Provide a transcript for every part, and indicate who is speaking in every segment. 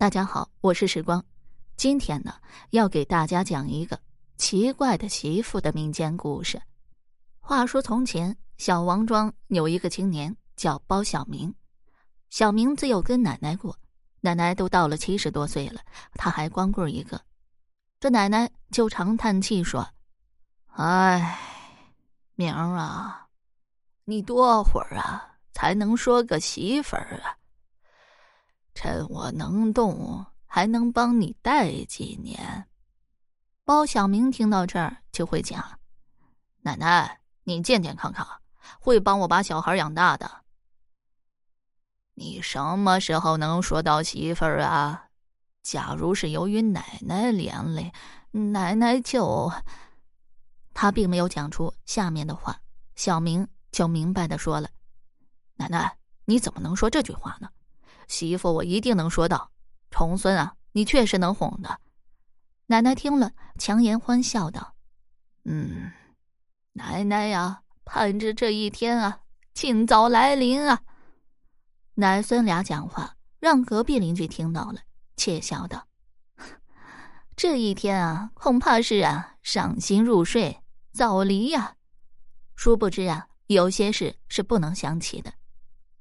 Speaker 1: 大家好，我是时光。今天呢，要给大家讲一个奇怪的媳妇的民间故事。话说从前，小王庄有一个青年叫包小明。小明自幼跟奶奶过，奶奶都到了七十多岁了，他还光棍一个。这奶奶就长叹气说：“哎，明儿啊，你多会儿啊才能说个媳妇儿啊？”趁我能动，还能帮你带几年。包小明听到这儿就会讲：“奶奶，你健健康康，会帮我把小孩养大的。”你什么时候能说到媳妇儿啊？假如是由于奶奶连累，奶奶就……他并没有讲出下面的话，小明就明白的说了：“奶奶，你怎么能说这句话呢？”媳妇，我一定能说到。重孙啊，你确实能哄的。奶奶听了，强颜欢笑道：“嗯，奶奶呀，盼着这一天啊，尽早来临啊。”奶孙俩讲话，让隔壁邻居听到了，窃笑道：“这一天啊，恐怕是啊，伤心入睡，早离呀。”殊不知啊，有些事是不能想起的。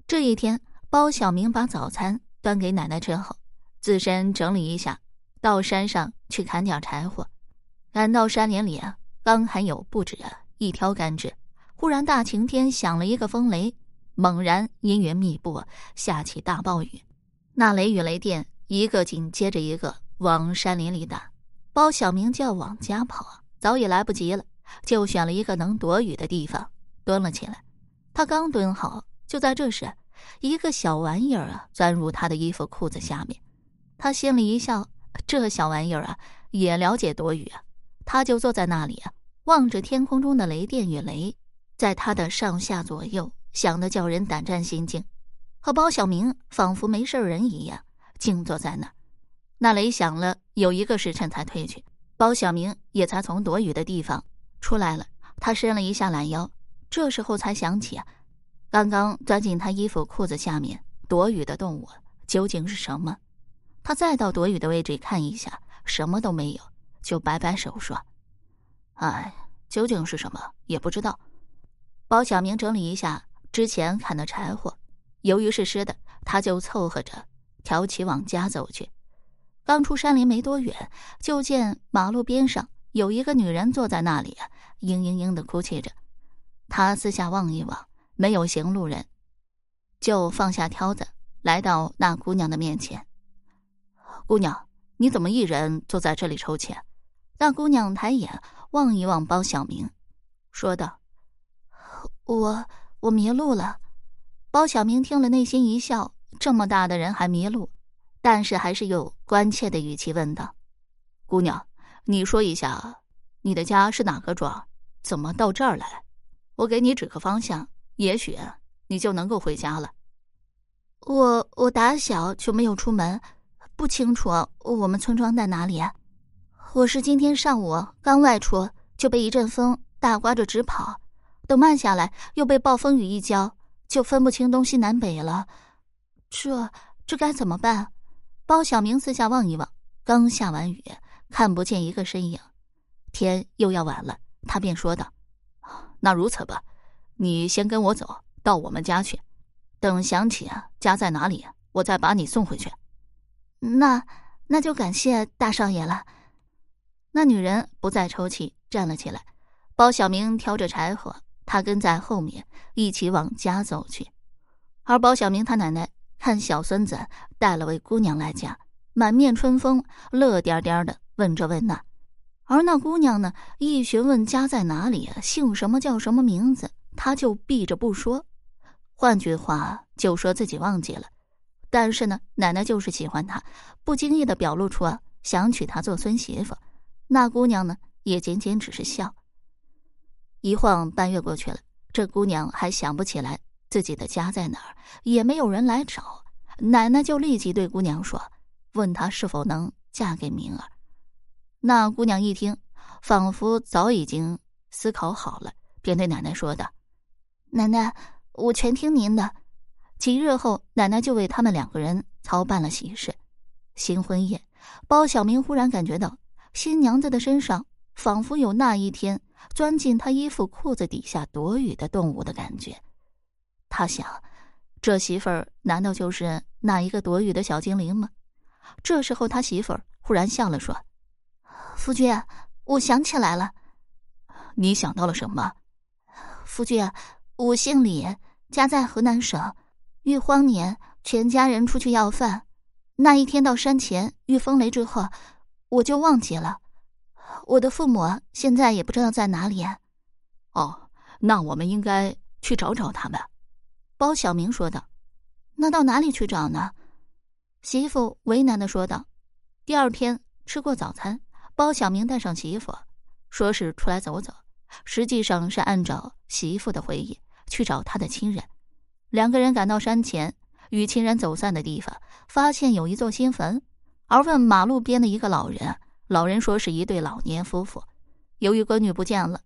Speaker 1: 这一天。包小明把早餐端给奶奶之后，自身整理一下，到山上去砍点柴火。赶到山林里啊，刚还有不止一条干枝，忽然大晴天响了一个风雷，猛然阴云密布，下起大暴雨。那雷雨雷电一个紧接着一个往山林里打，包小明就要往家跑，早已来不及了，就选了一个能躲雨的地方蹲了起来。他刚蹲好，就在这时。一个小玩意儿啊，钻入他的衣服裤子下面，他心里一笑，这小玩意儿啊，也了解躲雨啊。他就坐在那里啊，望着天空中的雷电与雷，在他的上下左右响得叫人胆战心惊。和包小明仿佛没事人一样，静坐在那儿。那雷响了有一个时辰才退去，包小明也才从躲雨的地方出来了。他伸了一下懒腰，这时候才想起。刚刚钻进他衣服裤子下面躲雨的动物究竟是什么？他再到躲雨的位置看一下，什么都没有，就摆摆手说：“哎，究竟是什么也不知道。”包小明整理一下之前砍的柴火，由于是湿的，他就凑合着挑起往家走去。刚出山林没多远，就见马路边上有一个女人坐在那里，嘤嘤嘤的哭泣着。他四下望一望。没有行路人，就放下挑子，来到那姑娘的面前。姑娘，你怎么一人坐在这里抽泣？那姑娘抬眼望一望包小明，说道：“我我迷路了。”包小明听了，内心一笑，这么大的人还迷路，但是还是用关切的语气问道：“姑娘，你说一下，你的家是哪个庄？怎么到这儿来？我给你指个方向。”也许你就能够回家了。
Speaker 2: 我我打小就没有出门，不清楚我们村庄在哪里。我是今天上午刚外出，就被一阵风大刮着直跑，等慢下来又被暴风雨一浇，就分不清东西南北了。这这该怎么办？包小明四下望一望，刚下完雨，看不见一个身影，天又要晚了，他便说道：“
Speaker 1: 那如此吧。”你先跟我走到我们家去，等想起啊家在哪里，我再把你送回去。
Speaker 2: 那那就感谢大少爷了。
Speaker 1: 那女人不再抽泣，站了起来。包小明挑着柴火，他跟在后面一起往家走去。而包小明他奶奶看小孙子带了位姑娘来家，满面春风，乐颠颠的问这问那。而那姑娘呢，一询问家在哪里，姓什么叫什么名字。他就避着不说，换句话就说自己忘记了。但是呢，奶奶就是喜欢他，不经意的表露出啊想娶她做孙媳妇。那姑娘呢，也仅仅只是笑。一晃半月过去了，这姑娘还想不起来自己的家在哪儿，也没有人来找。奶奶就立即对姑娘说：“问她是否能嫁给明儿。”那姑娘一听，仿佛早已经思考好了，便对奶奶说道。
Speaker 2: 奶奶，我全听您的。
Speaker 1: 几日后，奶奶就为他们两个人操办了喜事。
Speaker 2: 新婚夜，包小明忽然感觉到新娘子的身上仿佛有那一天钻进他衣服裤子底下躲雨的动物的感觉。他想，这媳妇儿难道就是那一个躲雨的小精灵吗？这时候，他媳妇儿忽然笑了，说：“夫君，我想起来了。
Speaker 1: 你想到了什么？
Speaker 2: 夫君，我姓李，家在河南省。遇荒年，全家人出去要饭。那一天到山前遇风雷之后，我就忘记了。我的父母现在也不知道在哪里。
Speaker 1: 哦，那我们应该去找找他们。”
Speaker 2: 包小明说道。“那到哪里去找呢？”媳妇为难的说道：“第二天吃过早餐，包小明带上媳妇，说是出来走走，实际上是按照媳妇的回忆去找他的亲人。两个人赶到山前，与亲人走散的地方，发现有一座新坟，而问马路边的一个老人，老人说是一对老年夫妇，由于闺女不见了，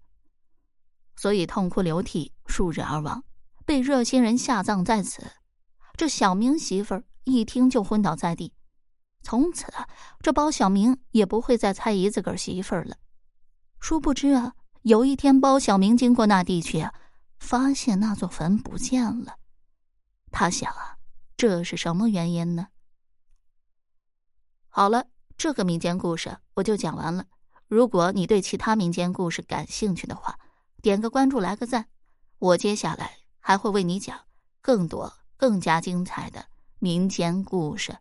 Speaker 2: 所以痛哭流涕数日而亡，被热心人下葬在此。这小明媳妇儿。”一听就昏倒在地，从此这包小明也不会再猜疑自个儿媳妇儿了。殊不知啊，有一天包小明经过那地区，啊发现那座坟不见了。他想啊，这是什么原因呢？好了，这个民间故事我就讲完了。如果你对其他民间故事感兴趣的话，点个关注，来个赞，我接下来还会为你讲更多、更加精彩的。民间故事。